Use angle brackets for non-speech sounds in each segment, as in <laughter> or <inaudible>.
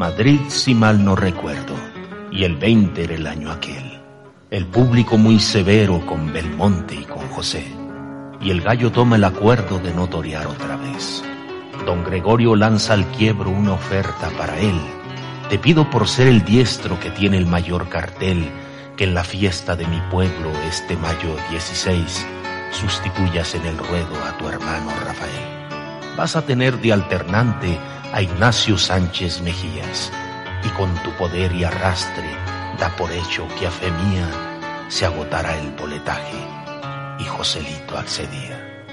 Madrid, si mal no recuerdo, y el 20 era el año aquel. El público muy severo con Belmonte y con José, y el gallo toma el acuerdo de no torear otra vez. Don Gregorio lanza al quiebro una oferta para él. Te pido por ser el diestro que tiene el mayor cartel, que en la fiesta de mi pueblo este mayo 16 sustituyas en el ruedo a tu hermano Rafael. Vas a tener de alternante a Ignacio Sánchez Mejías, y con tu poder y arrastre da por hecho que a fe mía se agotará el boletaje. Y Joselito accedía.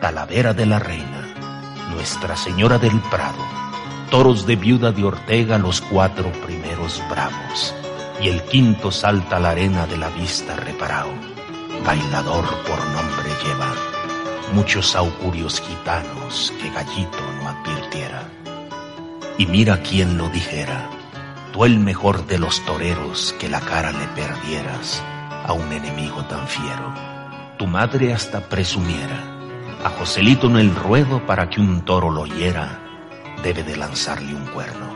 Talavera de la Reina, Nuestra Señora del Prado, toros de viuda de Ortega los cuatro primeros bravos, y el quinto salta a la arena de la vista reparado. Bailador por nombre lleva, muchos augurios gitanos que Gallito advirtiera. Y mira quién lo dijera, tú el mejor de los toreros que la cara le perdieras a un enemigo tan fiero. Tu madre hasta presumiera a Joselito en el ruedo para que un toro lo hiera, debe de lanzarle un cuerno.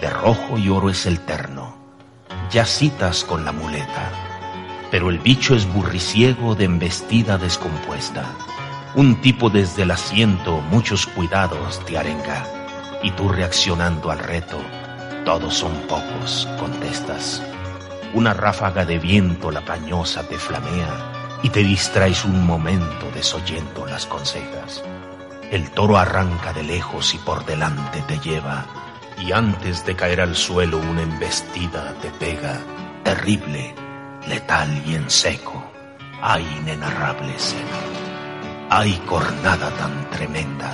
De rojo y oro es el terno, ya citas con la muleta, pero el bicho es burriciego de embestida descompuesta. Un tipo desde el asiento muchos cuidados te arenga, y tú reaccionando al reto, todos son pocos, contestas. Una ráfaga de viento la pañosa te flamea, y te distraes un momento desoyendo las consejas. El toro arranca de lejos y por delante te lleva, y antes de caer al suelo una embestida te pega, terrible, letal y en seco. Hay inenarrable seno. Hay cornada tan tremenda,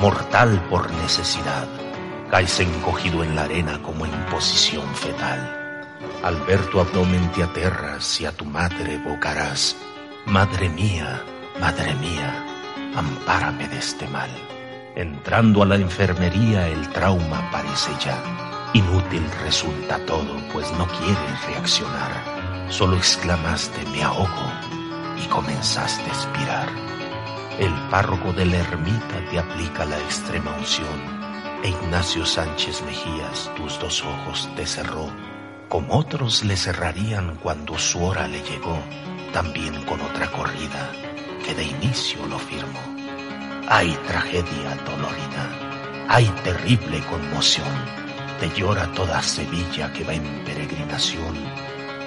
mortal por necesidad. Caes encogido en la arena como en posición fetal. Al ver tu abdomen te aterras y a tu madre evocarás. Madre mía, madre mía, ampárame de este mal. Entrando a la enfermería el trauma parece ya. Inútil resulta todo, pues no quieres reaccionar. Solo exclamaste me ahogo y comenzaste a expirar. El párroco de la ermita te aplica la extrema unción e Ignacio Sánchez Mejías tus dos ojos te cerró, como otros le cerrarían cuando su hora le llegó, también con otra corrida que de inicio lo firmó. Hay tragedia dolorida, hay terrible conmoción, te llora toda Sevilla que va en peregrinación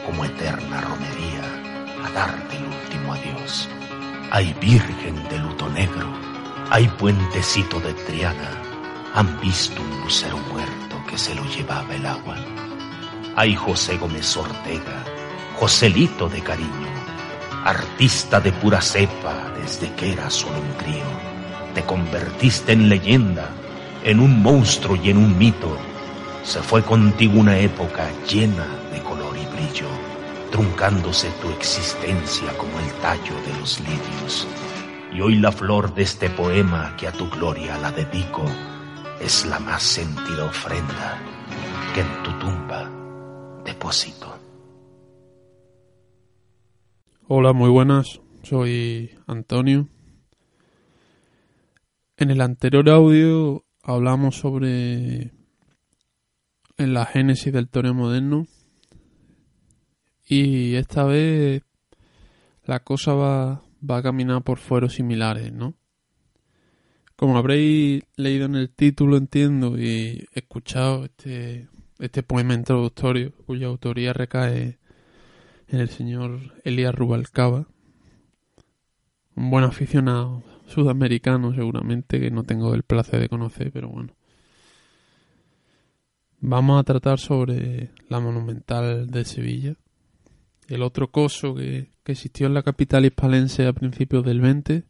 como eterna romería a darte el último adiós. Hay virgen de luto negro, hay puentecito de Triana, han visto un lucero muerto que se lo llevaba el agua. Hay José Gómez Ortega, Joselito de cariño, artista de pura cepa desde que era solo un crío. Te convertiste en leyenda, en un monstruo y en un mito. Se fue contigo una época llena de color y brillo, truncándose tu existencia como el tallo de los lirios. Y hoy la flor de este poema que a tu gloria la dedico es la más sentida ofrenda que en tu tumba deposito. Hola, muy buenas. Soy Antonio. En el anterior audio hablamos sobre en la génesis del toreo moderno y esta vez la cosa va, va a caminar por fueros similares, ¿no? Como habréis leído en el título, entiendo, y escuchado este, este poema introductorio, cuya autoría recae en el señor Elías Rubalcaba, un buen aficionado sudamericano seguramente que no tengo el placer de conocer, pero bueno. Vamos a tratar sobre la monumental de Sevilla, el otro coso que, que existió en la capital hispalense a principios del 20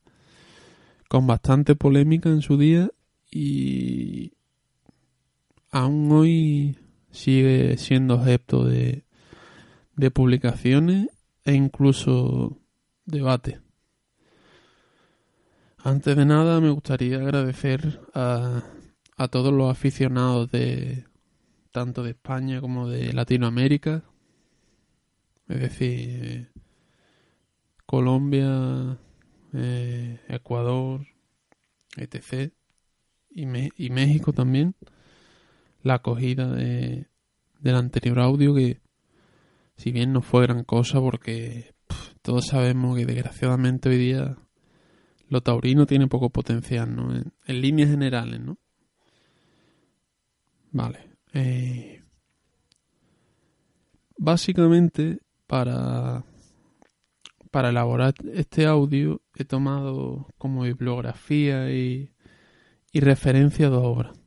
con bastante polémica en su día y aún hoy sigue siendo objeto de, de publicaciones e incluso debate. Antes de nada me gustaría agradecer a, a todos los aficionados de tanto de España como de Latinoamérica, es decir, Colombia, eh, Ecuador, etc. Y, y México también. la acogida de, del anterior audio que si bien no fue gran cosa porque todos sabemos que desgraciadamente hoy día lo taurino tiene poco potencial, ¿no? En, líneas generales, ¿no? Vale. Eh, básicamente, para, para elaborar este audio he tomado como bibliografía y, y referencia dos obras.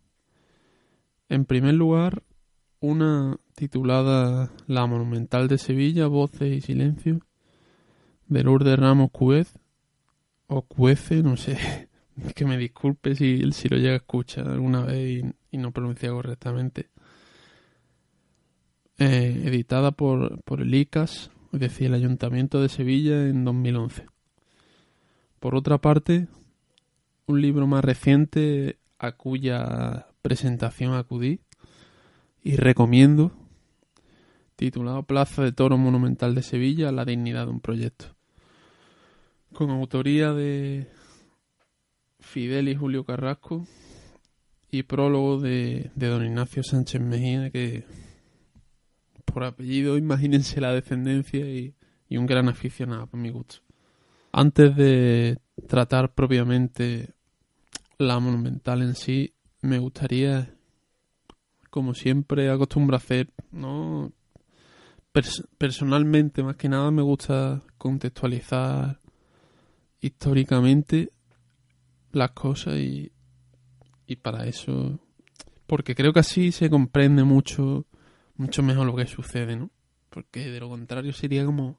En primer lugar, una titulada La Monumental de Sevilla, Voces y Silencio, de Lourdes Ramos Cuez, o Cuece, no sé, <laughs> que me disculpe si, si lo llega a escuchar alguna vez y, no pronuncia correctamente. Eh, editada por, por el ICAS, es decir, el Ayuntamiento de Sevilla en 2011. Por otra parte, un libro más reciente a cuya presentación acudí y recomiendo, titulado Plaza de Toro Monumental de Sevilla, La dignidad de un proyecto. Con autoría de Fidel y Julio Carrasco y prólogo de, don Ignacio Sánchez Mejía, que por apellido imagínense la descendencia y, y un gran aficionado por mi gusto. Antes de tratar propiamente la monumental en sí, me gustaría como siempre acostumbro a hacer, ¿no? personalmente, más que nada, me gusta contextualizar históricamente las cosas y, y para eso, porque creo que así se comprende mucho, mucho mejor lo que sucede, ¿no? Porque de lo contrario sería como,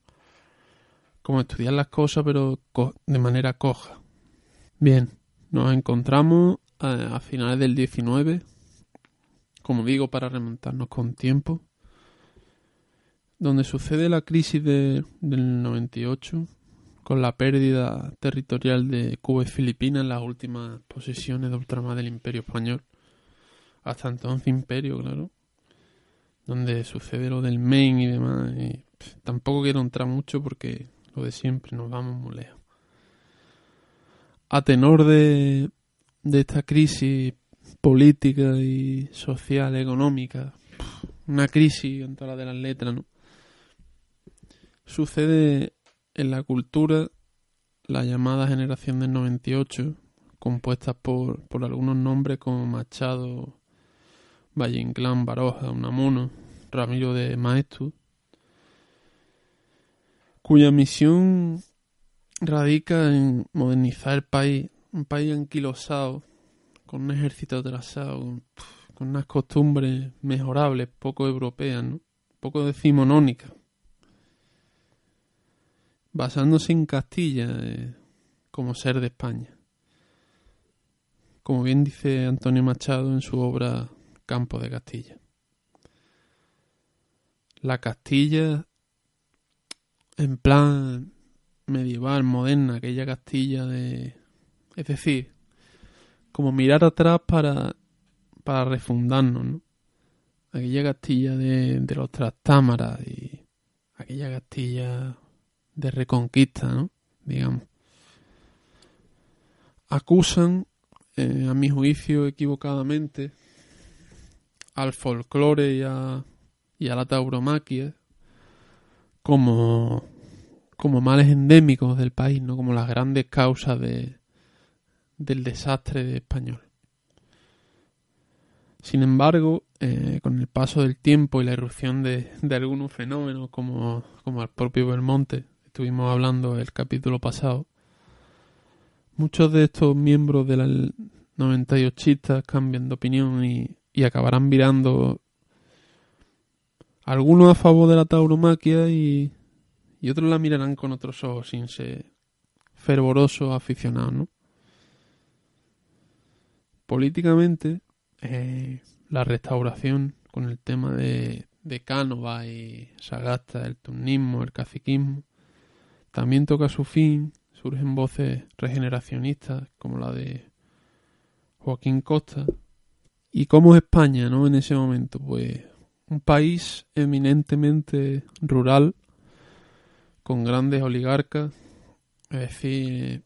como estudiar las cosas, pero de manera coja. Bien, nos encontramos a, a finales del 19 como digo, para remontarnos con tiempo, donde sucede la crisis del 98, con la pérdida territorial de Cuba y Filipinas las últimas posesiones de ultramar del Imperio Español, hasta entonces Imperio, claro, donde sucede lo del Maine y demás. Y, tampoco quiero entrar mucho porque lo de siempre nos vamos muy lejos. A tenor de, de esta crisis política y social, económica, una crisis en todas las de las letras, ¿no? Sucede en la cultura la llamada generación del 98, compuesta por, por algunos nombres como Machado, Valle Inclán, Baroja, Unamuno, Ramiro de Maestu, cuya misión radica en modernizar el país, un país anquilosado con un ejército atrasado, con unas costumbres mejorables, poco europeas, ¿no? poco decimonónicas, basándose en Castilla eh, como ser de España. Como bien dice Antonio Machado en su obra Campo de Castilla. La Castilla en plan medieval, moderna, aquella Castilla de... Es decir, como mirar atrás para, para refundarnos, ¿no? Aquella Castilla de, los Trastámaras y aquella Castilla de reconquista, ¿no? Digamos. Acusan, eh, a mi juicio equivocadamente, al folclore y a, y a la tauromaquia como, como males endémicos del país, ¿no? Como las grandes causas de, del desastre español. Sin embargo, eh, con el paso del tiempo y la irrupción de, algunos fenómenos como, como el propio Belmonte, estuvimos hablando el capítulo pasado, muchos de estos miembros de la 98 cambian de opinión y, y acabarán virando algunos a favor de la tauromaquia y, y otros la mirarán con otros ojos sin ser fervorosos aficionados, ¿no? Políticamente, eh, la restauración con el tema de, de Cánova y Sagasta, el turnismo, el caciquismo, también toca su fin, surgen voces regeneracionistas como la de Joaquín Costa. ¿Y cómo es España, no? En ese momento, pues un país eminentemente rural, con grandes oligarcas, es decir,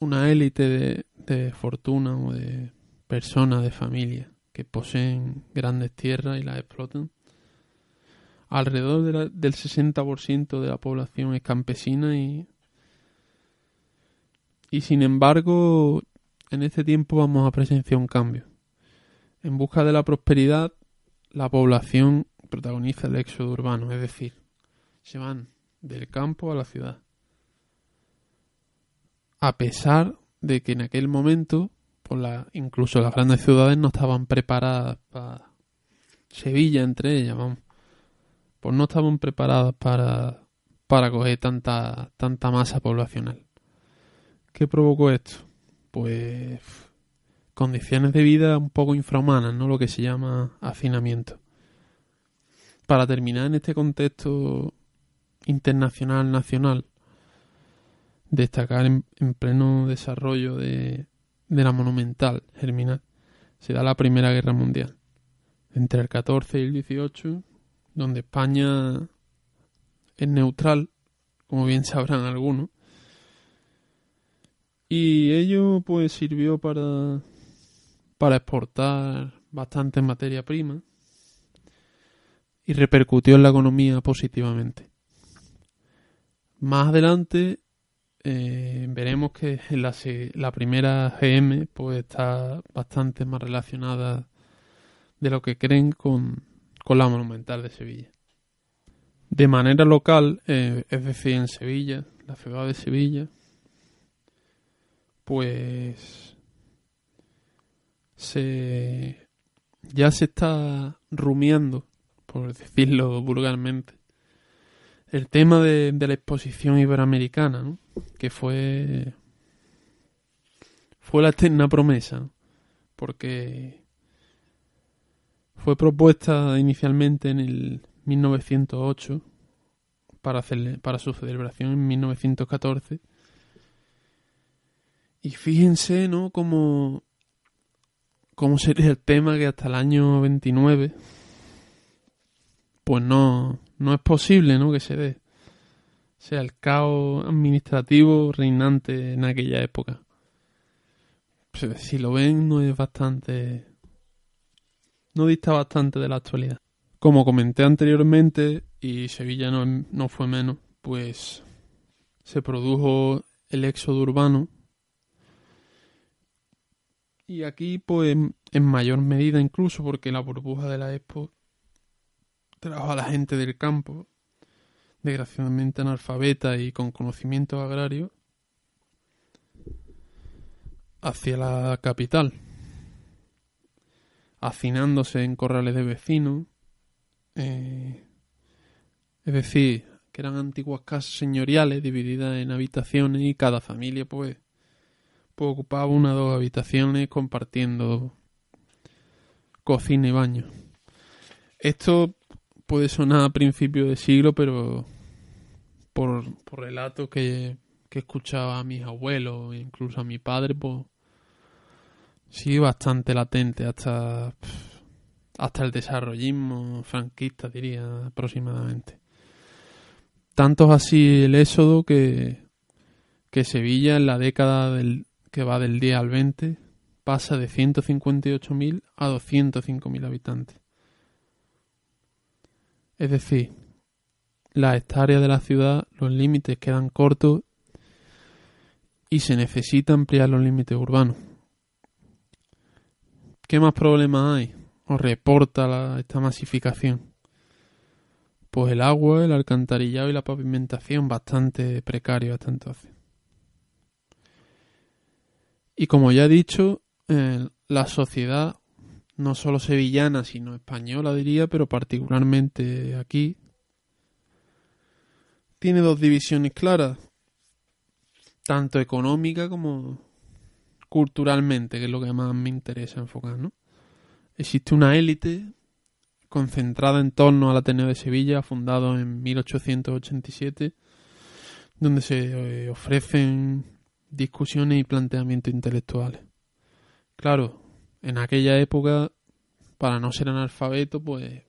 una élite de, de fortuna o de personas, de familia, que poseen grandes tierras y las explotan. Alrededor del 60% de la población es campesina y, y sin embargo en este tiempo vamos a presenciar un cambio. En busca de la prosperidad, la población protagoniza el éxodo urbano, es decir, se van del campo a la ciudad. A pesar de que en aquel momento, la, incluso las grandes ciudades no estaban preparadas para Sevilla entre ellas, vamos, pues no estaban preparadas para para coger tanta tanta masa poblacional. ¿Qué provocó esto? Pues condiciones de vida un poco infrahumanas, ¿no? Lo que se llama hacinamiento. Para terminar en este contexto internacional, nacional, destacar en, pleno desarrollo de, de, la monumental germinal, se da la Primera Guerra Mundial, entre el 14 y el 18, donde España es neutral, como bien sabrán algunos, y ello pues sirvió para, para exportar bastante materia prima y repercutió en la economía positivamente. Más adelante eh, veremos que la, primera GM pues está bastante más relacionada de lo que creen con, con la Monumental de Sevilla. De manera local, eh, es decir, en Sevilla, la ciudad de Sevilla, pues se ya se está rumiando, por decirlo vulgarmente, el tema de, la exposición iberoamericana, ¿no? que fue fue la eterna promesa, porque fue propuesta inicialmente en el 1908 para, para su celebración en 1914. Y fíjense, ¿no? Como, cómo sería el tema que hasta el año 29, pues no, no es posible, ¿no? Que se dé. O sea, el caos administrativo reinante en aquella época. Pues, si lo ven, no es bastante. No dista bastante de la actualidad. Como comenté anteriormente, y Sevilla no, no fue menos, pues se produjo el éxodo urbano. Y aquí, pues, en mayor medida incluso, porque la burbuja de la Expo trajo a la gente del campo, desgraciadamente analfabeta y con conocimientos agrarios, hacia la capital, hacinándose en corrales de vecinos, eh, es decir, que eran antiguas casas señoriales divididas en habitaciones y cada familia pues, pues ocupaba una o dos habitaciones compartiendo cocina y baño. Esto puede sonar a principio de siglo, pero por, relatos que, que escuchaba a mis abuelos e incluso a mi padre, pues sí bastante latente hasta, hasta el desarrollismo franquista, diría aproximadamente. Tanto es así el éxodo que, que Sevilla en la década del, que va del 10 al 20 pasa de 158.000 a 205.000 habitantes. Es decir, las hectáreas de la ciudad, los límites quedan cortos y se necesita ampliar los límites urbanos. ¿Qué más problemas hay? ¿O reporta esta masificación? Pues el agua, el alcantarillado y la pavimentación bastante precario hasta entonces. Y como ya he dicho, eh, la sociedad no solo sevillana, sino española diría, pero particularmente aquí, tiene dos divisiones claras, tanto económica como culturalmente, que es lo que más me interesa enfocar, ¿no? Existe una élite concentrada en torno al Ateneo de Sevilla, fundado en 1887, donde se eh, ofrecen discusiones y planteamientos intelectuales. Claro, en aquella época, para no ser analfabeto, pues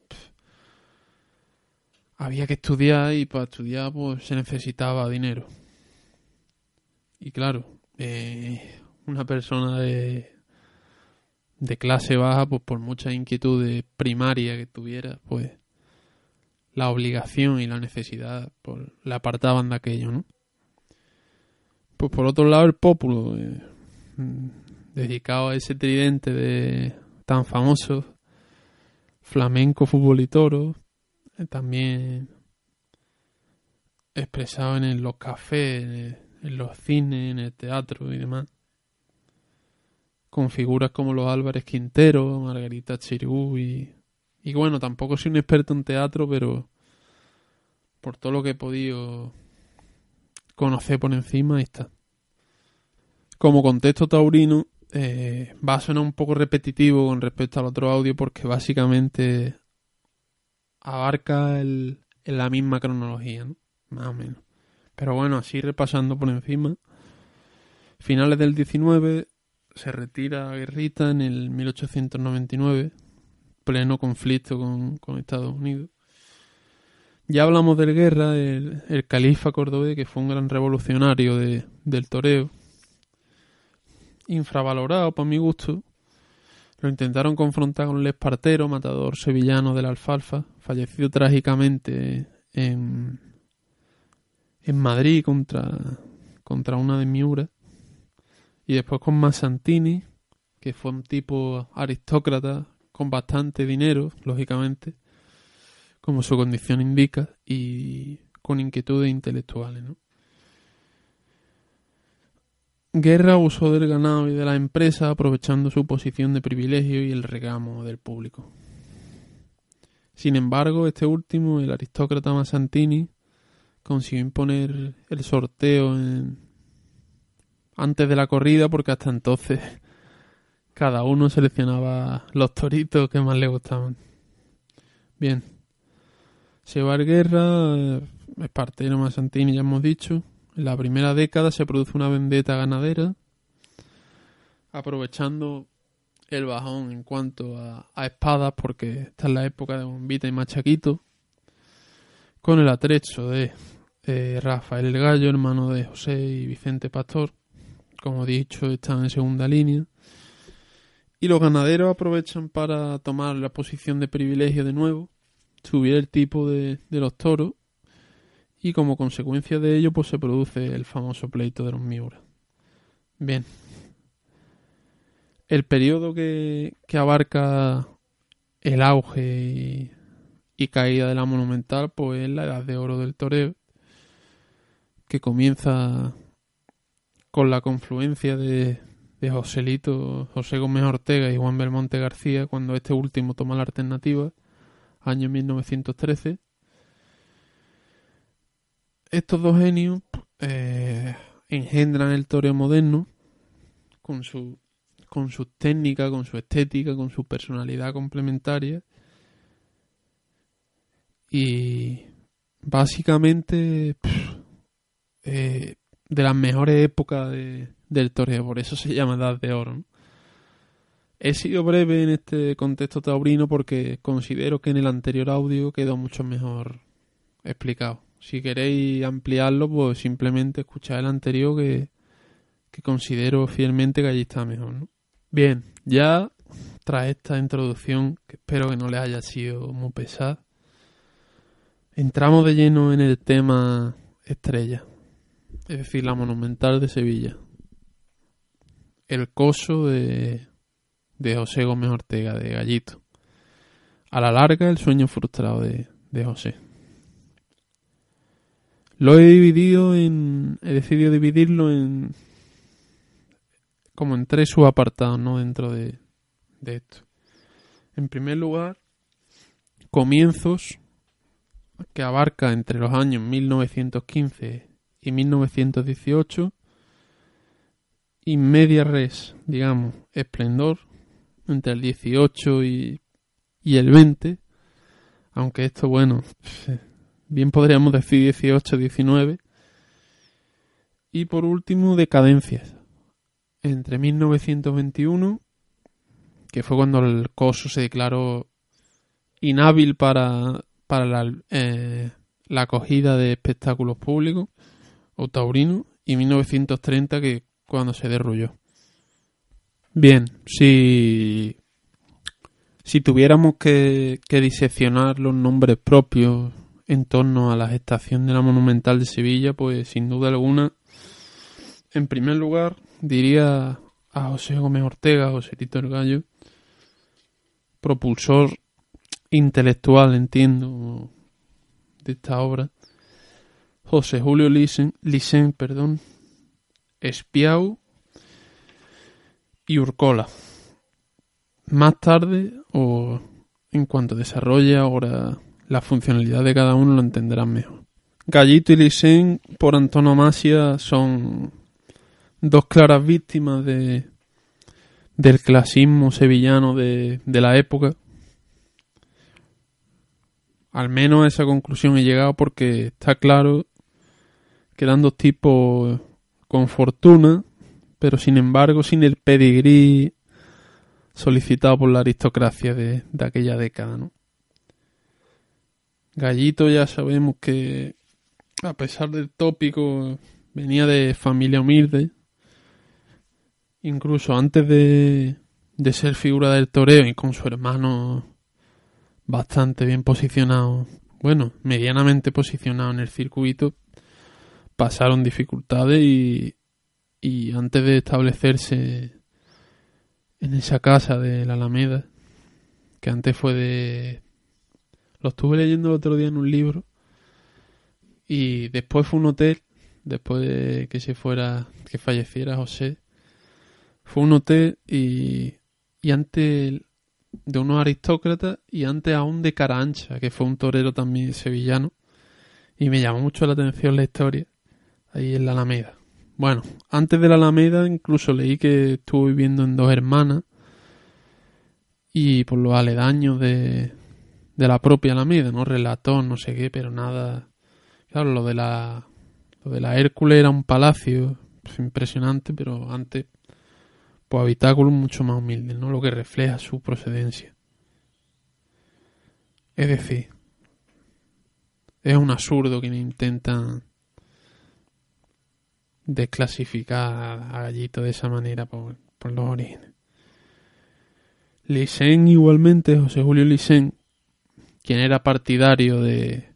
había que estudiar y para estudiar pues se necesitaba dinero. Y claro, eh, una persona de, de clase baja, pues por muchas inquietudes primarias que tuviera, pues la obligación y la necesidad pues, le apartaban de aquello, ¿no? Pues por otro lado el pópulo, eh, dedicado a ese tridente de tan famoso, flamenco, fútbol y eh, también expresado en los cafés, en los cines, en el teatro y demás con figuras como los Álvarez Quintero, Margarita Chirú y, y bueno, tampoco soy un experto en teatro, pero por todo lo que he podido conocer por encima, ahí está. Como contexto taurino, eh, va a sonar un poco repetitivo con respecto al otro audio porque básicamente abarca el, la misma cronología, ¿no? más o menos. Pero bueno, así repasando por encima. Finales del 19, se retira a Guerrita en el 1899, pleno conflicto con, Estados Unidos. Ya hablamos del Guerra, el, califa cordobés, que fue un gran revolucionario de, del toreo. Infravalorado, para mi gusto. Lo intentaron confrontar con el Espartero, matador sevillano de la alfalfa, fallecido trágicamente en, en Madrid contra, contra una de Miura. Y después con Massantini, que fue un tipo aristócrata con bastante dinero, lógicamente, como su condición indica, y con inquietudes intelectuales. ¿no? Guerra usó del ganado y de la empresa aprovechando su posición de privilegio y el regamo del público. Sin embargo, este último, el aristócrata Massantini, consiguió imponer el sorteo en, antes de la corrida porque hasta entonces <laughs> cada uno seleccionaba los toritos que más le gustaban. Bien. Se va guerra, Espartero más Santini ya hemos dicho. En la primera década se produce una vendetta ganadera, aprovechando el bajón en cuanto a, espadas, porque esta es la época de bombita y machaquito, con el atrecho de Rafael el Gallo, hermano de José y Vicente Pastor, como he dicho, están en segunda línea. Y los ganaderos aprovechan para tomar la posición de privilegio de nuevo, el tipo de, los toros y como consecuencia de ello pues se produce el famoso pleito de los Miura. Bien. El periodo que, abarca el auge y, caída de la monumental pues es la edad de oro del toreo que comienza con la confluencia de, de Joselito, José Gómez Ortega y Juan Belmonte García, cuando este último toma la alternativa, año 1913. Estos dos genios eh, engendran el toreo moderno con su con su técnica, con su estética, con su personalidad complementaria. Y básicamente eh, de las mejores épocas del torneo, por eso se llama Edad de Oro. He sido breve en este contexto taurino porque considero que en el anterior audio quedó mucho mejor explicado. Si queréis ampliarlo, pues simplemente escuchad el anterior que, que considero fielmente que allí está mejor. Bien, ya tras esta introducción, que espero que no les haya sido muy pesada, entramos de lleno en el tema estrella es decir, la Monumental de Sevilla. El coso de, de José Gómez Ortega, de Gallito. A la larga, el sueño frustrado de, de José. Lo he dividido en. He decidido dividirlo en. como en tres subapartados, ¿no? Dentro de, de esto. En primer lugar, comienzos que abarca entre los años 1915 y 1918 y media res, digamos, esplendor entre el 18 y, y el 20, aunque esto, bueno, bien podríamos decir 18, 19. Y por último, decadencias. Entre 1921, que fue cuando el COSO se declaró inhábil para, para la, eh, la acogida de espectáculos públicos, o taurino y 1930 que cuando se derrulló. Bien, si, si tuviéramos que, diseccionar los nombres propios en torno a la gestación de la Monumental de Sevilla, pues sin duda alguna, en primer lugar, diría a José Gómez Ortega, José Tito el Gallo, propulsor intelectual, entiendo, de esta obra, José Julio Lisen, perdón, Espiau y Urcola. Más tarde, o en cuanto desarrolle ahora la funcionalidad de cada uno, lo entenderán mejor. Gallito y Lisen, por antonomasia, son dos claras víctimas de, del clasismo sevillano de, de la época. Al menos a esa conclusión he llegado porque está claro Quedan dos tipos con fortuna, pero sin embargo sin el pedigrí solicitado por la aristocracia de, aquella década, ¿no? Gallito ya sabemos que, a pesar del tópico, venía de familia humilde. Incluso antes de, de ser figura del toreo y con su hermano bastante bien posicionado, bueno, medianamente posicionado en el circuito, pasaron dificultades y, y antes de establecerse en esa casa de la Alameda, que antes fue de... Lo estuve leyendo el otro día en un libro y después fue un hotel, después de que se fuera, que falleciera José, fue un hotel y, y antes de unos aristócratas y antes aún de Carancha, que fue un torero también sevillano. Y me llamó mucho la atención la historia ahí en la Alameda. Bueno, antes de la Alameda incluso leí que estuvo viviendo en Dos Hermanas y por los aledaños de, de la propia Alameda, ¿no? Relató, no sé qué, pero nada... Claro, lo de la, lo de la Hércules era un palacio pues, impresionante, pero antes, pues habitáculos mucho más humildes, ¿no? Lo que refleja su procedencia. Es decir, es un absurdo que intentan desclasificar a Gallito de esa manera por, los orígenes. Lisen igualmente, José Julio Lisen, quien era partidario de,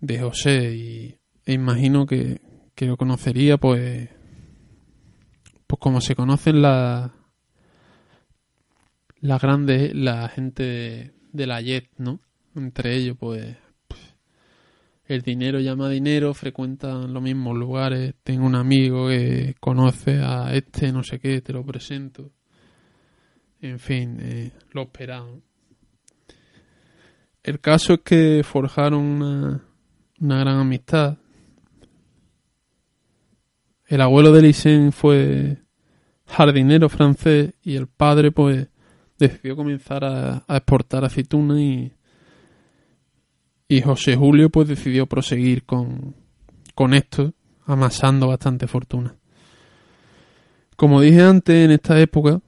de José y e imagino que, que, lo conocería pues pues como se conocen la la grande la gente de, de la JET, ¿no? Entre ellos pues el dinero llama dinero, frecuentan los mismos lugares, tengo un amigo que conoce a este, no sé qué, te lo presento. En fin, eh, lo esperaban. El caso es que forjaron una, gran amistad. El abuelo de Lisen fue jardinero francés y el padre pues decidió comenzar a, a exportar aceituna y y José Julio pues decidió proseguir con, con esto, amasando bastante fortuna. Como dije antes, en esta época,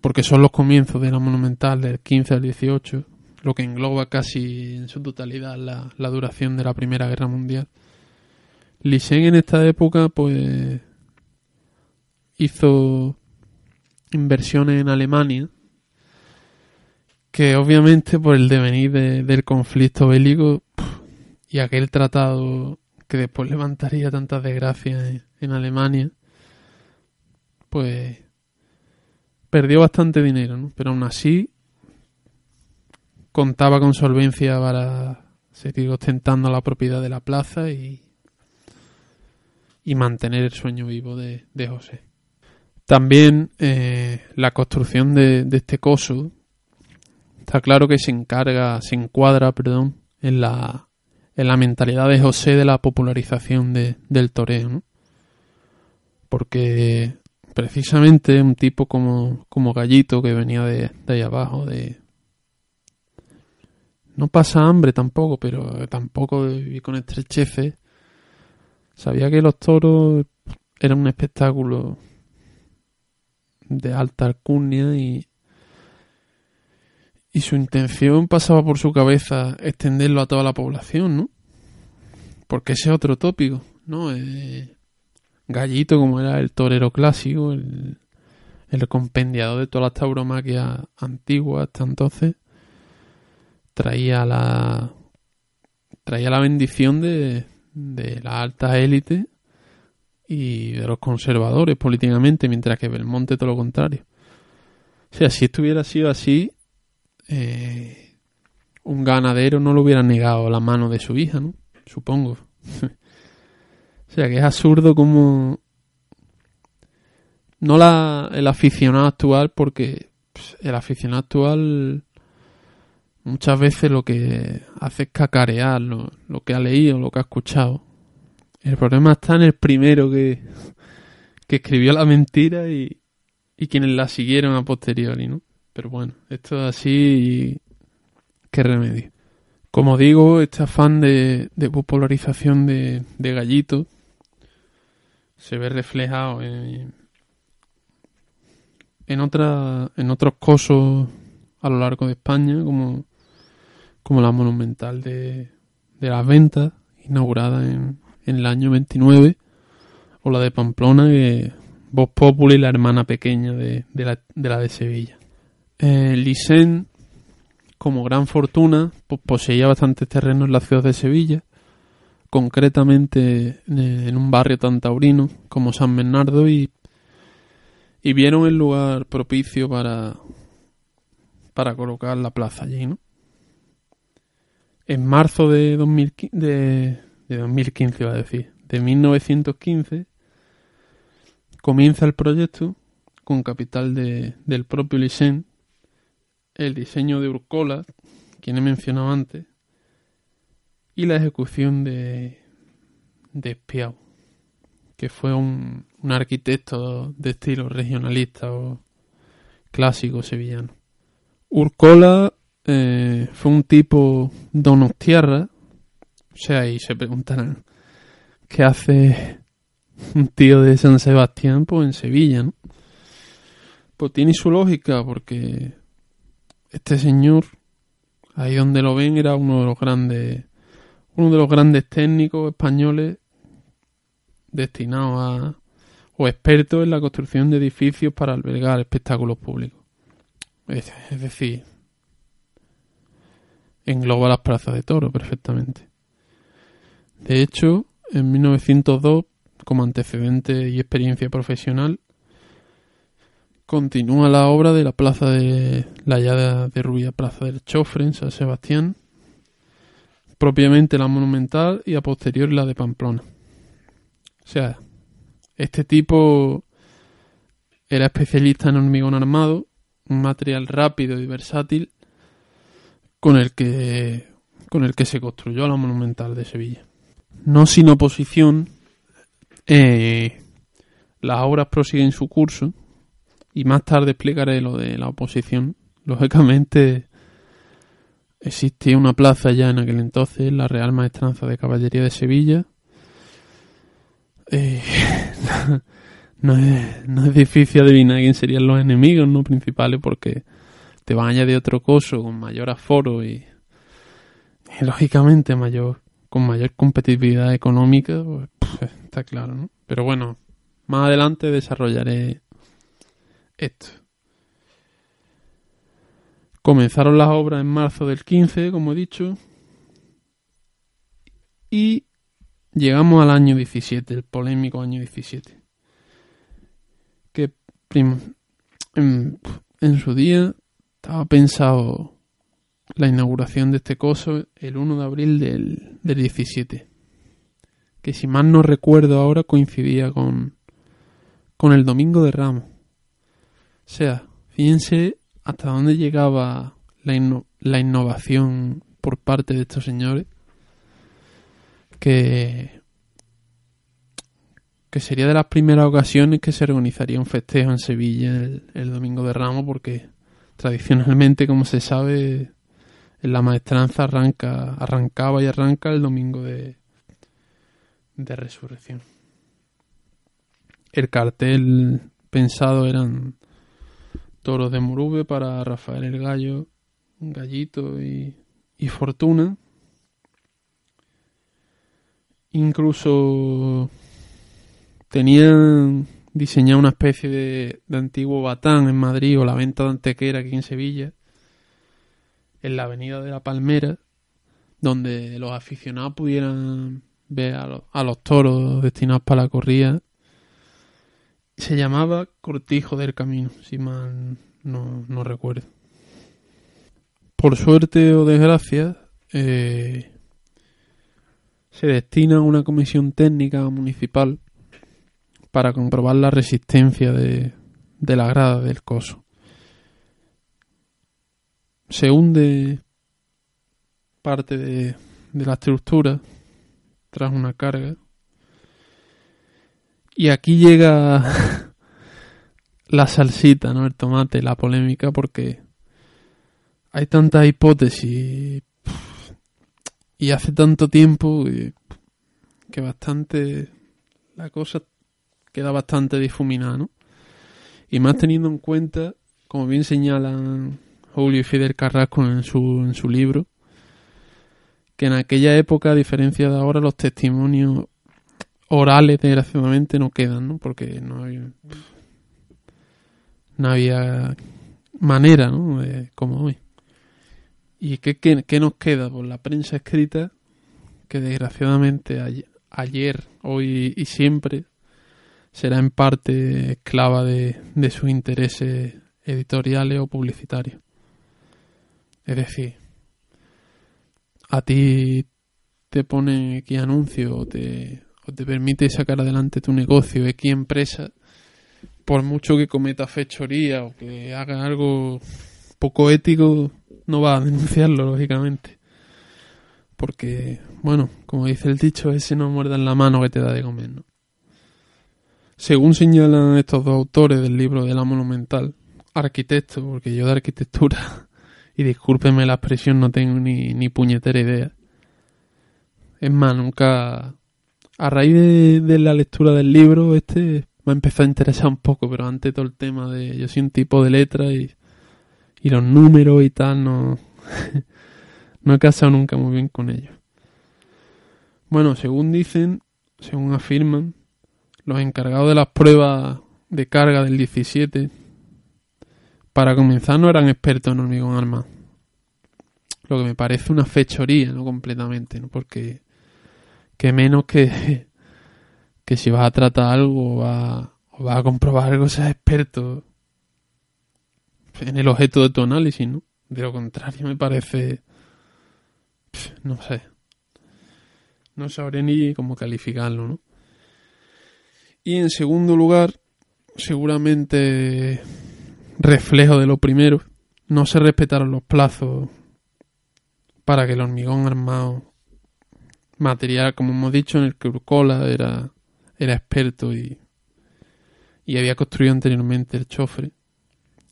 porque son los comienzos de la Monumental del 15 al 18, lo que engloba casi en su totalidad la, la duración de la Primera Guerra Mundial, Lisen en esta época pues hizo inversiones en Alemania que obviamente por el devenir del conflicto bélico y aquel tratado que después levantaría tantas desgracias en, Alemania, pues perdió bastante dinero, ¿no? Pero aún así contaba con solvencia para seguir ostentando la propiedad de la plaza y, y mantener el sueño vivo de, José. También eh, la construcción de, de este coso Está claro que se encarga, se encuadra, perdón, en la, en la mentalidad de José de la popularización de, del toreo, ¿no? Porque precisamente un tipo como, como Gallito que venía de, de ahí abajo, de... No pasa hambre tampoco, pero tampoco vivir con estrecheces. Sabía que los toros eran un espectáculo de alta alcurnia y, y su intención pasaba por su cabeza extenderlo a toda la población, ¿no? Porque ese es otro tópico, ¿no? Eh, Gallito, como era el torero clásico, el, el compendiador de todas las tauromaquias antiguas hasta entonces, traía la traía la bendición de, de la alta élite y de los conservadores políticamente, mientras que Belmonte todo lo contrario. O sea, si esto hubiera sido así, eh, un ganadero no lo hubiera negado la mano de su hija, ¿no? Supongo. <laughs> o sea, que es absurdo como... No la, el aficionado actual, porque pues, el aficionado actual muchas veces lo que hace es cacarear lo, lo que ha leído, lo que ha escuchado. El problema está en el primero que, que escribió la mentira y, y quienes la siguieron a posteriori, ¿no? Pero bueno, esto es así y qué remedio. Como digo, este afán de, de popularización de, de Gallito se ve reflejado en, en, otra, en otros cosos a lo largo de España, como, como la monumental de, de las ventas, inaugurada en, en el año 29, o la de Pamplona, que Voz Populi, la hermana pequeña de, de, la, de la de Sevilla. Eh, Lisen, como gran fortuna, poseía bastantes terrenos en la ciudad de Sevilla, concretamente eh, en un barrio tan taurino como San Bernardo, y, y vieron el lugar propicio para, para colocar la plaza allí, ¿no? En marzo de, 2015, de, de 2015, va a decir, de 1915, comienza el proyecto con capital de, del propio Lisen, el diseño de Urcola, quien he mencionado antes, y la ejecución de, de Espiau, que fue un, un arquitecto de estilo regionalista o clásico sevillano. Urcola eh, fue un tipo donostiarra, o sea, y se preguntarán, ¿qué hace un tío de San Sebastián, pues en Sevilla, ¿no? Pues tiene su lógica, porque este señor, ahí donde lo ven, era uno de los grandes, uno de los grandes técnicos españoles destinados a, o expertos en la construcción de edificios para albergar espectáculos públicos. Es, es decir, engloba las plazas de toro perfectamente. De hecho, en 1902 como antecedente y experiencia profesional, continúa la obra de la plaza de la ya de Rubia Plaza del Chofre en San Sebastián, propiamente la monumental y a posteriori la de Pamplona. O sea, este tipo era especialista en hormigón armado, un material rápido y versátil con el que con el que se construyó la monumental de Sevilla. No sin oposición eh, las obras prosiguen su curso y más tarde explicaré lo de la oposición. Lógicamente existía una plaza ya en aquel entonces, la Real Maestranza de Caballería de Sevilla. Eh, <laughs> no, es, no, es, difícil adivinar quién serían los enemigos no principales porque te van a añadir otro coso con mayor aforo y, lógicamente mayor con mayor competitividad económica, pues, está claro, ¿no? Pero bueno, más adelante desarrollaré esto. Comenzaron las obras en marzo del 15, como he dicho, y llegamos al año 17, el polémico año 17. Que en, en su día estaba pensado la inauguración de este coso el 1 de abril del, del 17. Que si mal no recuerdo ahora coincidía con, con el domingo de Ramos. Sea, fíjense hasta dónde llegaba la, la innovación por parte de estos señores. Que, que sería de las primeras ocasiones que se organizaría un festejo en Sevilla el, el domingo de Ramos porque tradicionalmente, como se sabe, la maestranza arranca, arrancaba y arranca el domingo de, de resurrección. El cartel pensado eran toros de Murube para Rafael el Gallo, Gallito y, y Fortuna. Incluso tenían diseñar una especie de, antiguo batán en Madrid o la venta de Antequera aquí en Sevilla, en la avenida de la Palmera, donde los aficionados pudieran ver a los toros destinados para la corrida. Se llamaba Cortijo del Camino, si mal no, no recuerdo. Por suerte o desgracia, eh, se destina una comisión técnica municipal para comprobar la resistencia de, de la grada del coso. Se hunde parte de, de la estructura tras una carga. Y aquí llega <laughs> la salsita, ¿no? El tomate, la polémica, porque hay tantas hipótesis y hace tanto tiempo que, que bastante la cosa queda bastante difuminada, ¿no? Y más teniendo en cuenta, como bien señalan Julio y Fidel Carrasco en su, en su libro, que en aquella época, a diferencia de ahora, los testimonios orales, desgraciadamente, no quedan, ¿no? Porque no había, no había manera, ¿no? De- como hoy. ¿Y qué, qué, qué nos queda? Pues la prensa escrita, que desgraciadamente ayer, hoy y siempre será en parte esclava de, de sus intereses editoriales o publicitarios. Es decir, a ti te pone X anuncio te, o te permite sacar adelante tu negocio X empresa, por mucho que cometa fechoría o que haga algo poco ético, no va a denunciarlo, lógicamente. Porque, bueno, como dice el dicho, ese no muerda en la mano que te da de comer, ¿no? Según señalan estos dos autores del libro de la monumental, arquitecto, porque yo de arquitectura, <laughs> y discúlpeme la expresión, no tengo ni, ni puñetera idea. Es más, nunca... A raíz de, la lectura del libro, este me ha empezado a interesar un poco, pero antes todo el tema de... Yo soy un tipo de letra y, y los números y tal, no... <laughs> no he casado nunca muy bien con ellos. Bueno, según dicen, según afirman, los encargados de las pruebas de carga del 17, para comenzar no eran expertos en hormigón armado. Lo que me parece una fechoría, no completamente, ¿no? Porque que menos que, que si vas a tratar algo o vas, a comprobar algo, seas experto en el objeto de tu análisis, ¿no? De lo contrario, me parece. No sé. No sabré ni cómo calificarlo, ¿no? Y en segundo lugar, seguramente reflejo de lo primero, no se respetaron los plazos para que el hormigón armado, material, como hemos dicho, en el que Urcola era, era experto y, y había construido anteriormente el Chofre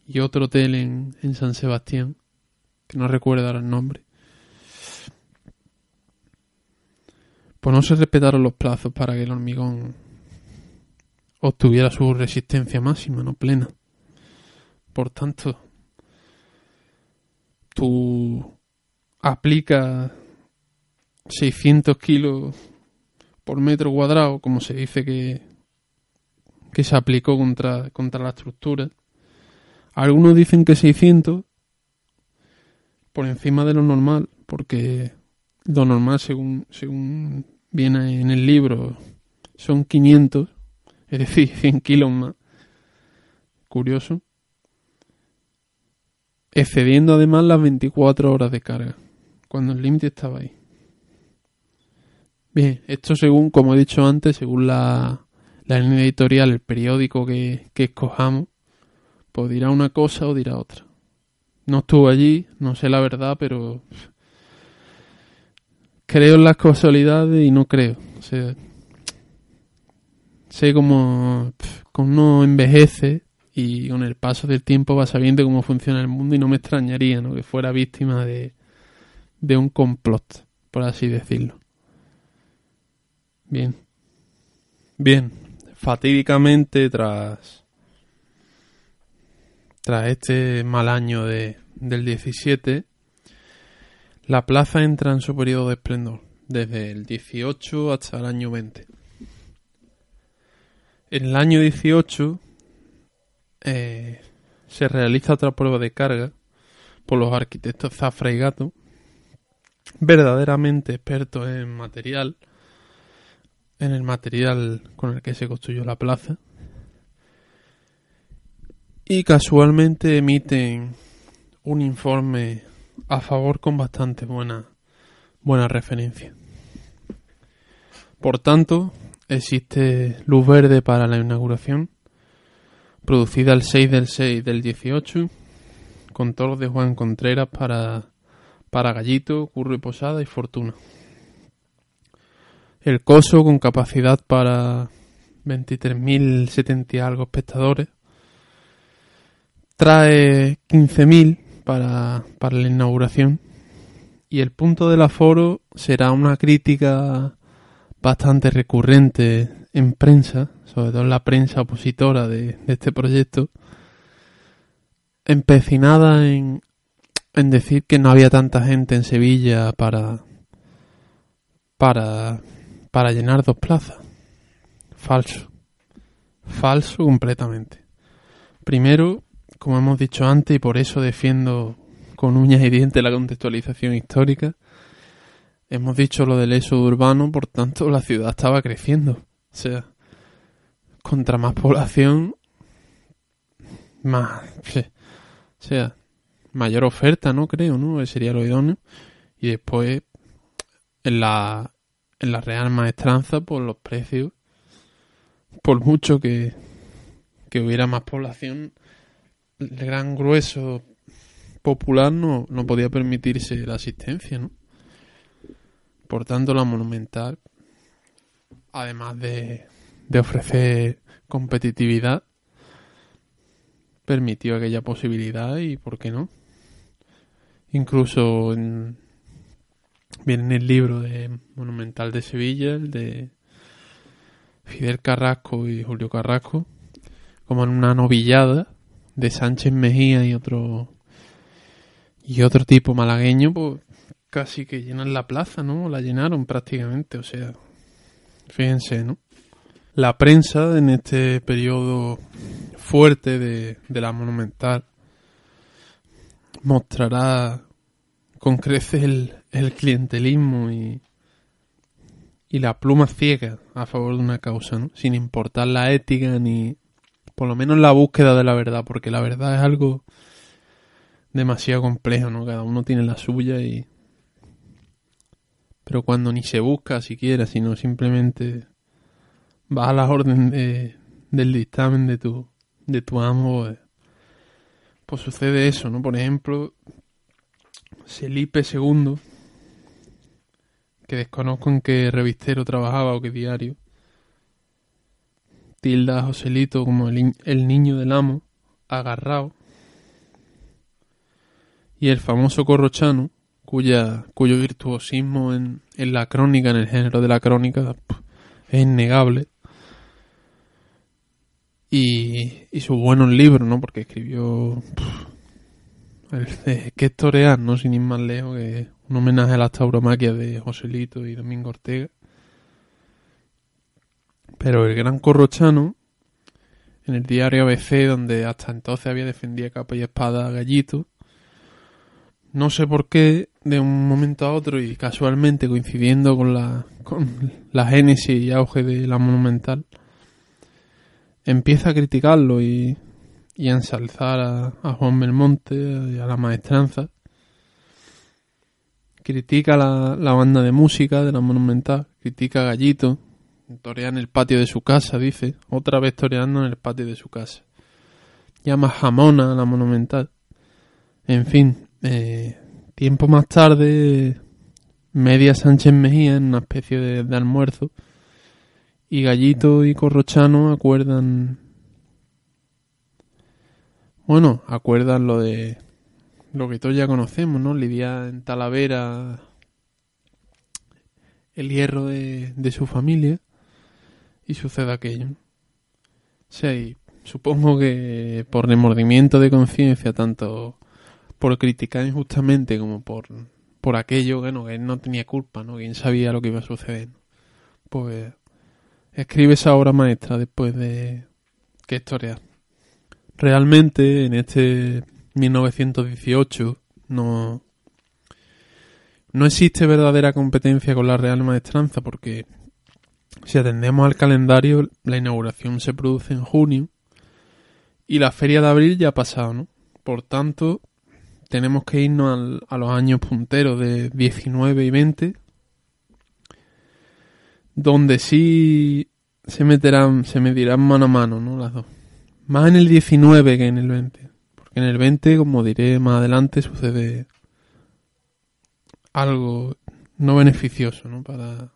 y otro hotel en, en San Sebastián, que no recuerdo ahora el nombre. Pues no se respetaron los plazos para que el hormigón obtuviera su resistencia máxima, no plena. Por tanto, tú aplicas 600 kilos por metro cuadrado, como se dice que, que se aplicó contra, contra la estructura. Algunos dicen que 600 por encima de lo normal, porque lo normal, según, según viene en el libro, son 500, es decir, <laughs> 100 kilos más. Curioso. Excediendo además las 24 horas de carga, cuando el límite estaba ahí. Bien, esto según, como he dicho antes, según la, línea editorial, el periódico que, que escojamos, pues dirá una cosa o dirá otra. No estuvo allí, no sé la verdad, pero creo en las casualidades y no creo. O sea, sé cómo, cómo uno envejece y con el paso del tiempo va sabiendo cómo funciona el mundo y no me extrañaría ¿no? que fuera víctima de, de un complot, por así decirlo. Bien. Bien. Fatídicamente tras tras este mal año de, del 17, la plaza entra en su periodo de esplendor, desde el 18 hasta el año 20. En el año 18 eh, se realiza otra prueba de carga por los arquitectos Zafra y Gato, verdaderamente expertos en material, en el material con el que se construyó la plaza, y casualmente emiten un informe a favor con bastante buena, buena referencia. Por tanto, existe luz verde para la inauguración, producida el 6 del 6 del 18, con toros de Juan Contreras para, para Gallito, Curro y Posada y Fortuna. El coso con capacidad para 23.070 y algo espectadores. Trae 15.000 para, para la inauguración. Y el punto del aforo será una crítica bastante recurrente en prensa, sobre todo en la prensa opositora de, este proyecto, empecinada en, en decir que no había tanta gente en Sevilla para, para, para llenar dos plazas. Falso. Falso completamente. Primero, como hemos dicho antes, y por eso defiendo con uñas y dientes la contextualización histórica, hemos dicho lo del éxodo urbano, por tanto la ciudad estaba creciendo. O sea, contra más población, más... O sea, mayor oferta, ¿no? Creo, ¿no? Sería lo idóneo. Y después, en la, en la Real Maestranza, por los precios, por mucho que, que hubiera más población, el gran grueso popular no, no podía permitirse la asistencia, ¿no? Por tanto, la Monumental, además de, de ofrecer competitividad, permitió aquella posibilidad y por qué no. Incluso en, viene en el libro de Monumental de Sevilla, el de Fidel Carrasco y Julio Carrasco, como en una novillada de Sánchez Mejía y otro y otro tipo malagueño, pues casi que llenan la plaza, ¿no? La llenaron prácticamente, o sea, fíjense, ¿no? La prensa en este periodo fuerte de, la monumental mostrará con creces el, el clientelismo y, y la pluma ciega a favor de una causa, ¿no? Sin importar la ética ni por lo menos la búsqueda de la verdad, porque la verdad es algo demasiado complejo, ¿no? Cada uno tiene la suya y pero cuando ni se busca siquiera, sino simplemente vas a la orden del dictamen de tu, de tu amo, pues, pues, sucede eso, ¿no? Por ejemplo, Felipe II, que desconozco en qué revistero trabajaba o qué diario, tilda Joselito como el, el niño del amo, agarrado, y el famoso Corrochano, cuya, cuyo virtuosismo en, en la crónica, en el género de la crónica, es innegable. Y, y sus buenos libros, ¿no? Porque escribió el de ¿Qué torear? ¿no? Sin ir más lejos, que un homenaje a las tauromaquias de Joselito y Domingo Ortega. Pero el gran Corrochano, en el diario ABC, donde hasta entonces había defendido capa y espada a Gallito, no sé por qué, de un momento a otro y casualmente coincidiendo con la, con la génesis y auge de la monumental, empieza a criticarlo y, y a ensalzar a, Juan Belmonte y a la maestranza. Critica la, la banda de música de la monumental, critica a Gallito, torea en el patio de su casa, dice, otra vez toreando en el patio de su casa. Llama jamona a la monumental. En fin, eh, tiempo más tarde, media Sánchez Mejía en una especie de, almuerzo y Gallito y Corrochano acuerdan bueno, acuerdan lo de lo que todos ya conocemos, ¿no? Lidia en Talavera el hierro de, de su familia y sucede aquello. Sí, supongo que por remordimiento de conciencia, tanto por criticar injustamente como por, por aquello, bueno, que él no tenía culpa, ¿no? Quién sabía lo que iba a suceder. Pues escribe esa obra maestra después de que historiar. Realmente en este 1918 no, no existe verdadera competencia con la Real Maestranza porque si atendemos al calendario la inauguración se produce en junio y la feria de abril ya ha pasado, ¿no? Por tanto, tenemos que irnos a los años punteros de 19 y 20 donde sí se meterán, se medirán mano a mano, ¿no? Las dos. Más en el 19 que en el 20. En el 20, como diré más adelante, sucede algo no beneficioso, ¿no? Para,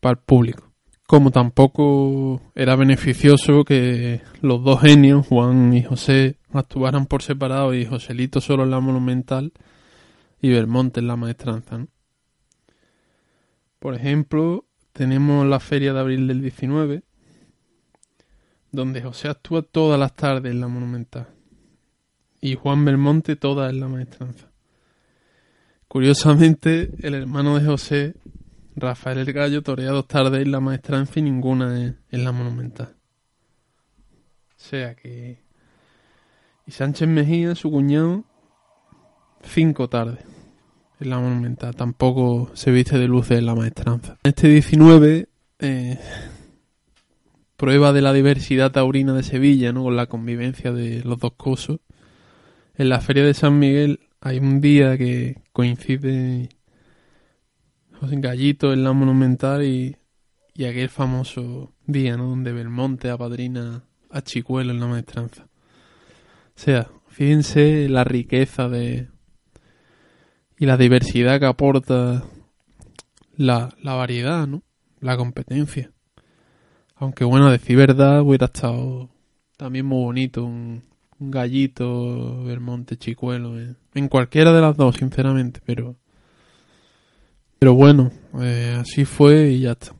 para el público. Como tampoco era beneficioso que los dos genios, Juan y José, actuaran por separado y Joselito solo en la monumental y Belmonte en la maestranza. Por ejemplo, tenemos la feria de abril del 19, donde José actúa todas las tardes en la Monumental y Juan Belmonte todas en la Maestranza. Curiosamente, el hermano de José, Rafael el Gallo, torea dos tardes en la Maestranza y ninguna en, la Monumental. O sea que... Y Sánchez Mejía, su cuñado, cinco tardes en la Monumental. Tampoco se viste de luces en la maestranza. Este 19, eh, prueba de la diversidad taurina de Sevilla, ¿no? Con la convivencia de los dos cosos. En la Feria de San Miguel hay un día que coincide José Gallito en la Monumental y, y aquel famoso día, ¿no? Donde Belmonte apadrina a Chicuelo en la maestranza. O sea, fíjense la riqueza de, y la diversidad que aporta la, la variedad, ¿no? La competencia. Aunque bueno, decir verdad, hubiera estado también muy bonito un, gallito, Belmonte, Chicuelo, eh. en cualquiera de las dos, sinceramente, pero pero bueno, eh, así fue y ya está.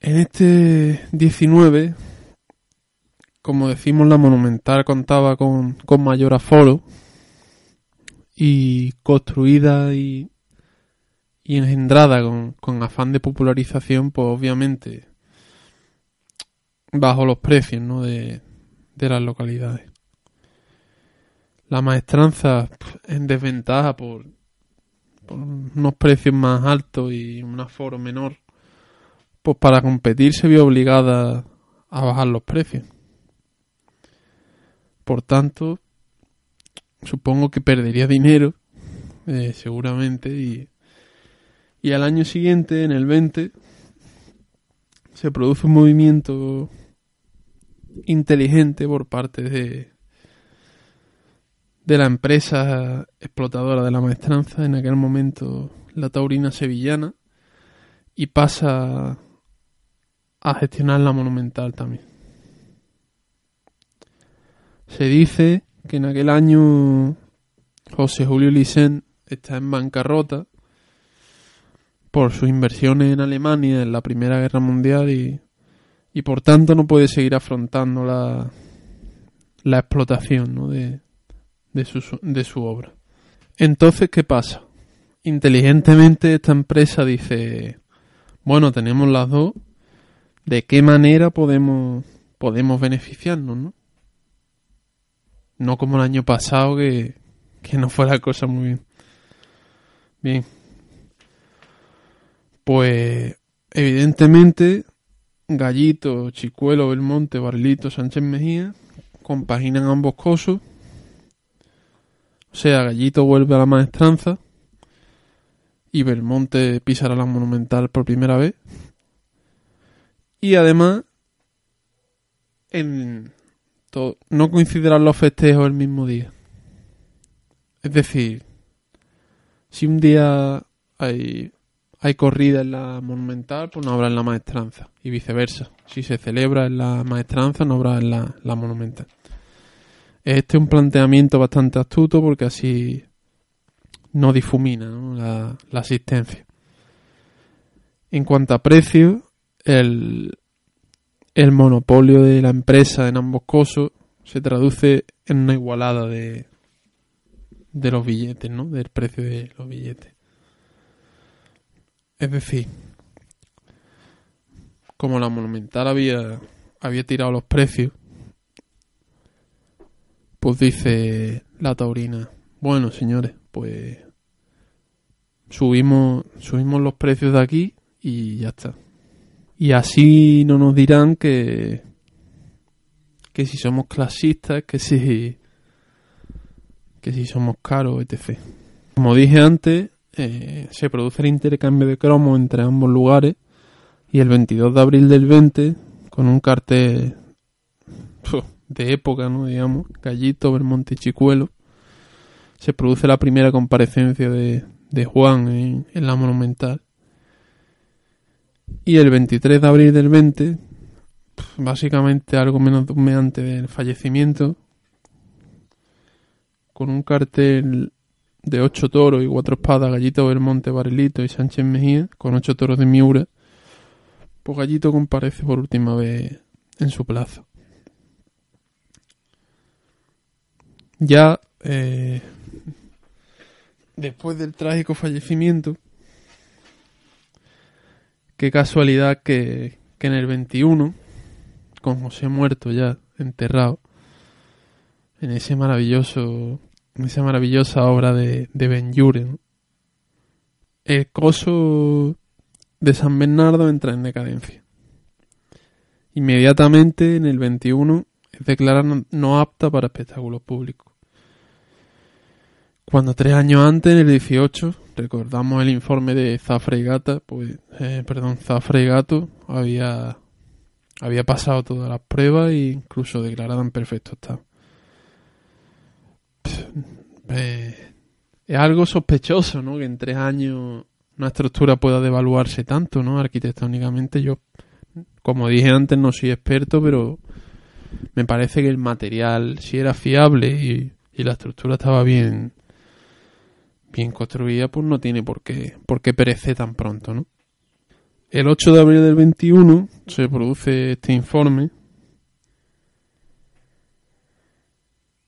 En este 19, como decimos, la Monumental contaba con, con mayor aforo, y construida y, y engendrada con, con, afán de popularización, pues obviamente bajo los precios ¿no? de, de las localidades. La maestranza en desventaja por, unos precios más altos y un aforo menor, pues para competir se vio obligada a bajar los precios. Por tanto, supongo que perdería dinero, eh, seguramente, y, y al año siguiente, en el 20, se produce un movimiento inteligente por parte de, de la empresa explotadora de la maestranza, en aquel momento la taurina sevillana, y pasa a gestionar la monumental también. Se dice que en aquel año José Julio Licen está en bancarrota por sus inversiones en Alemania en la Primera Guerra Mundial y, y por tanto no puede seguir afrontando la, la explotación ¿no? de, de, su, de su obra. Entonces, ¿qué pasa? Inteligentemente esta empresa dice, bueno, tenemos las dos, ¿de qué manera podemos, podemos beneficiarnos? ¿no? No como el año pasado que, no fue la cosa muy bien. Bien. Pues evidentemente Gallito, Chicuelo, Belmonte, Barlito, Sánchez Mejía compaginan ambos cosos. O sea, Gallito vuelve a la maestranza y Belmonte pisará la monumental por primera vez. Y además, en, no coincidirán los festejos el mismo día. Es decir, si un día hay, hay corrida en la monumental, pues no habrá en la maestranza. Y viceversa. Si se celebra en la maestranza, no habrá en la, monumental. Este es un planteamiento bastante astuto porque así no difumina La, la, asistencia. En cuanto a precio, el, el monopolio de la empresa en ambos cosos se traduce en una igualada de, de los billetes, ¿no? Del precio de los billetes. Es decir, como la Monumental había, había tirado los precios, pues dice la taurina, bueno señores, pues subimos, subimos los precios de aquí y ya está. Y así no nos dirán que, que si somos clasistas, que si, que si somos caros, etc. Como dije antes, eh, se produce el intercambio de cromos entre ambos lugares y el 22 de abril del 20, con un cartel de época, ¿no? digamos, Gallito, Belmonte y Chicuelo, se produce la primera comparecencia de, de Juan en, la Monumental. Y el 23 de abril del 20, básicamente algo menos de un antes del fallecimiento, con un cartel de ocho toros y cuatro espadas, Gallito Belmonte, Barelito y Sánchez Mejía, con ocho toros de Miura, pues Gallito comparece por última vez en su plaza. Ya eh, después del trágico fallecimiento, qué casualidad que, que en el 21, con José muerto ya, enterrado, en ese maravilloso esa maravillosa obra de, de Ben Juren. El coso de San Bernardo entra en decadencia. Inmediatamente en el 21 es declarada no apta para espectáculos públicos. Cuando tres años antes, en el 18, recordamos el informe de Zafra y Gata, pues, eh, perdón, Zafra y Gato había, había pasado todas las pruebas e incluso declarada en perfecto estado. Eh, es algo sospechoso, ¿no? Que en tres años una estructura pueda devaluarse tanto, ¿no? Arquitectónicamente yo, como dije antes, no soy experto, pero me parece que el material, si era fiable y, la estructura estaba bien, bien construida, pues no tiene por qué, por qué perecer tan pronto, ¿no? El 8 de abril del 21 se produce este informe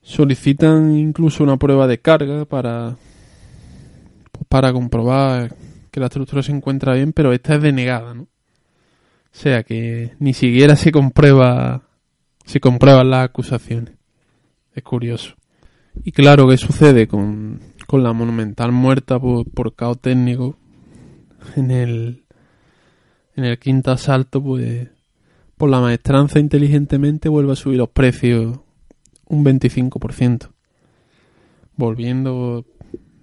solicitan incluso una prueba de carga para para comprobar que la estructura se encuentra bien, pero esta es denegada, ¿no? O sea que ni siquiera se comprueba se comprueban las acusaciones. Es curioso. Y claro, ¿qué sucede con, con la monumental muerta por, por caos técnico? En el, en el quinto asalto, pues, por la maestranza inteligentemente vuelve a subir los precios un 25%. Volviendo,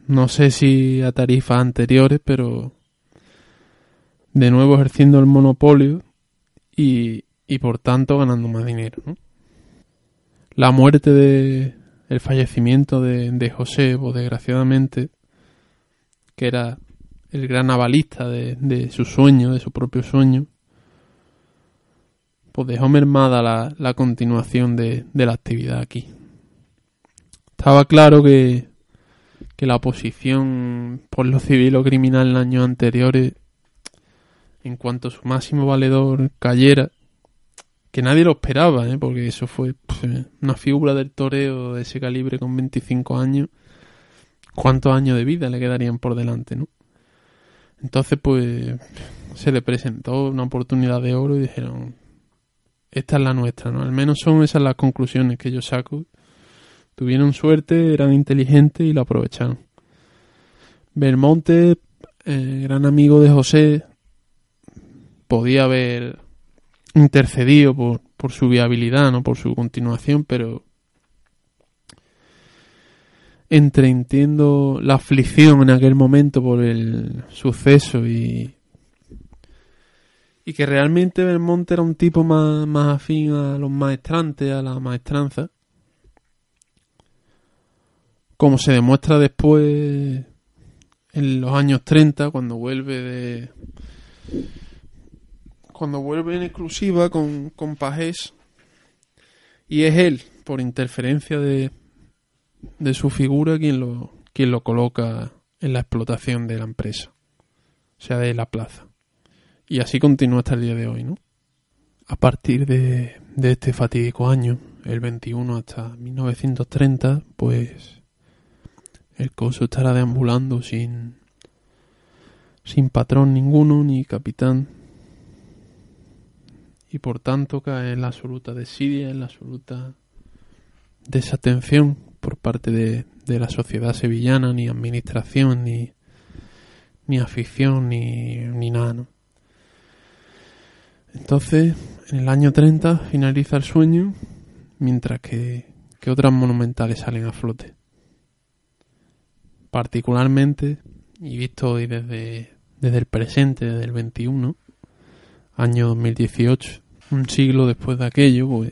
no sé si a tarifas anteriores, pero de nuevo ejerciendo el monopolio y, y por tanto ganando más dinero. La muerte de el fallecimiento de, de José, pues desgraciadamente, que era el gran avalista de, de su sueño, de su propio sueño, pues dejó mermada la, la continuación de, de, la actividad aquí. Estaba claro que, que la oposición por lo civil o criminal en años anteriores, en cuanto a su máximo valedor cayera, que nadie lo esperaba, ¿eh? porque eso fue pues, una figura del toreo de ese calibre con 25 años. ¿Cuántos años de vida le quedarían por delante, no? Entonces, pues, se le presentó una oportunidad de oro y dijeron, esta es la nuestra, ¿no? Al menos son esas las conclusiones que yo saco. Tuvieron suerte, eran inteligentes y lo aprovecharon. Belmonte, eh, gran amigo de José, podía haber intercedido por, por su viabilidad, no por su continuación, pero entre entiendo la aflicción en aquel momento por el suceso y y que realmente Belmonte era un tipo más, más afín a los maestrantes, a la maestranza. Como se demuestra después en los años 30, cuando vuelve de. Cuando vuelve en exclusiva con, con Pajés. Y es él, por interferencia de, de su figura, quien lo, quien lo coloca en la explotación de la empresa. O sea, de la plaza. Y así continúa hasta el día de hoy, ¿no? A partir de, este fatídico año, el 21 hasta 1930, pues el coso estará deambulando sin, sin patrón ninguno ni capitán. y por tanto cae en la absoluta desidia, en la absoluta desatención por parte de, de la sociedad sevillana, ni administración, ni, ni afición, ni, ni nada, ¿no? Entonces, en el año 30 finaliza el sueño, mientras que, que otras monumentales salen a flote. Particularmente, y visto hoy desde, desde el presente, desde el 21, año 2018, un siglo después de aquello, pues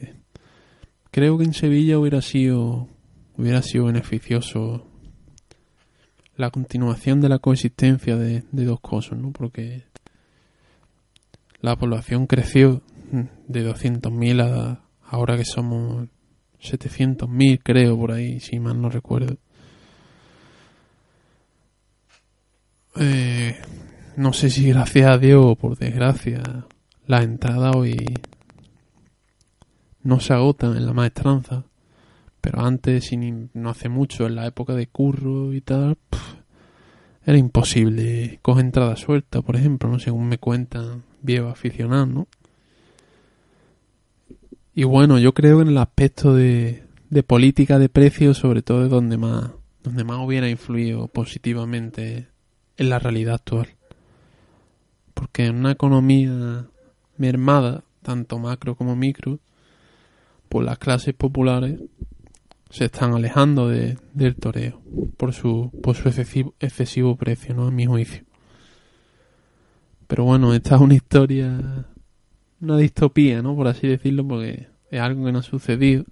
creo que en Sevilla hubiera sido hubiera sido beneficioso la continuación de la coexistencia de, de dos cosas, ¿no? Porque la población creció de 200.000 a ahora que somos 700.000, creo, por ahí, si mal no recuerdo. Eh, no sé si gracias a Dios o por desgracia, la entrada hoy no se agotan en la maestranza. Pero antes, sin, no hace mucho, en la época de curro y tal, era imposible coger entrada suelta, por ejemplo, ¿no? según me cuentan viejos aficionados, ¿no? Y bueno, yo creo en el aspecto de, de política de precios, sobre todo es donde más, donde más hubiera influido positivamente en la realidad actual. Porque en una economía mermada, tanto macro como micro, pues las clases populares se están alejando de, del toreo por su, por su excesivo, excesivo precio, ¿no? A mi juicio. Pero bueno, esta es una historia, una distopía, ¿no? Por así decirlo, porque es algo que no ha sucedido.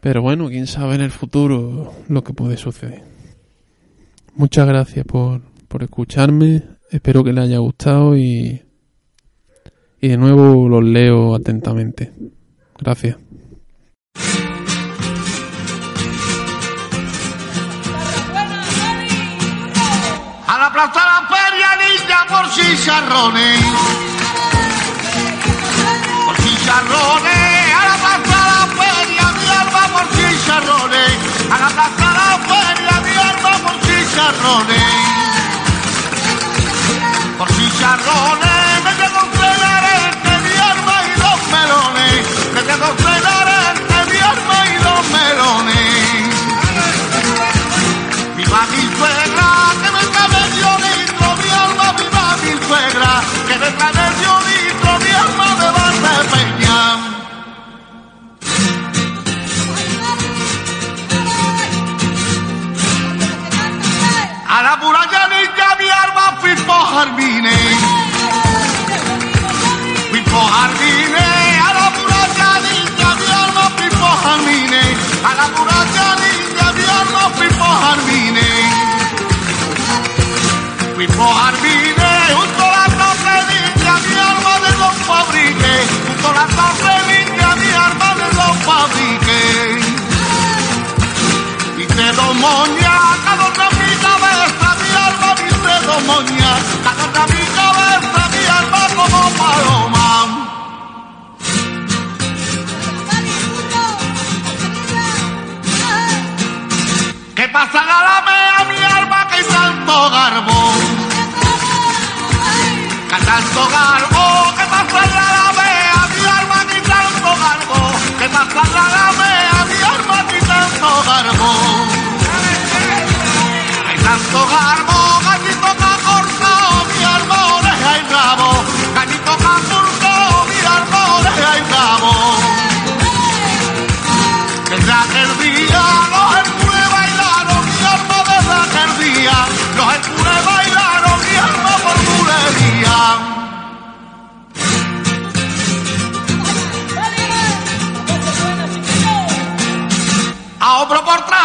Pero bueno, quién sabe en el futuro lo que puede suceder. Muchas gracias por, por escucharme. Espero que les haya gustado y, y de nuevo los leo atentamente. Gracias. Chicharrones. Por chicharrones. A la plaza la feria, mi alma por chicharrones. A la plaza la feria, mi alma por chicharrones. Por chicharrones, me tengo que frenar entre mi alma y dos melones. Me tengo que frenar entre mi alma y dos melones. Mi suegra, suegra, que venga medio litro, mi alma de Valdepeña. A la muralla niña, mi alma, Pipo Jardines. Pipo Jardines, a la mi Jardines. A la mi Jardines, Que tanto garbo, ¿qué pasa a mi alma que hay tanto garbo? ¿Qué pasa a mi que hay tanto tanto que mi y rabo. Gatito que ha cortado mi alma, oreja y día los bailaron mi alma desde aquel día. Los A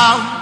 out.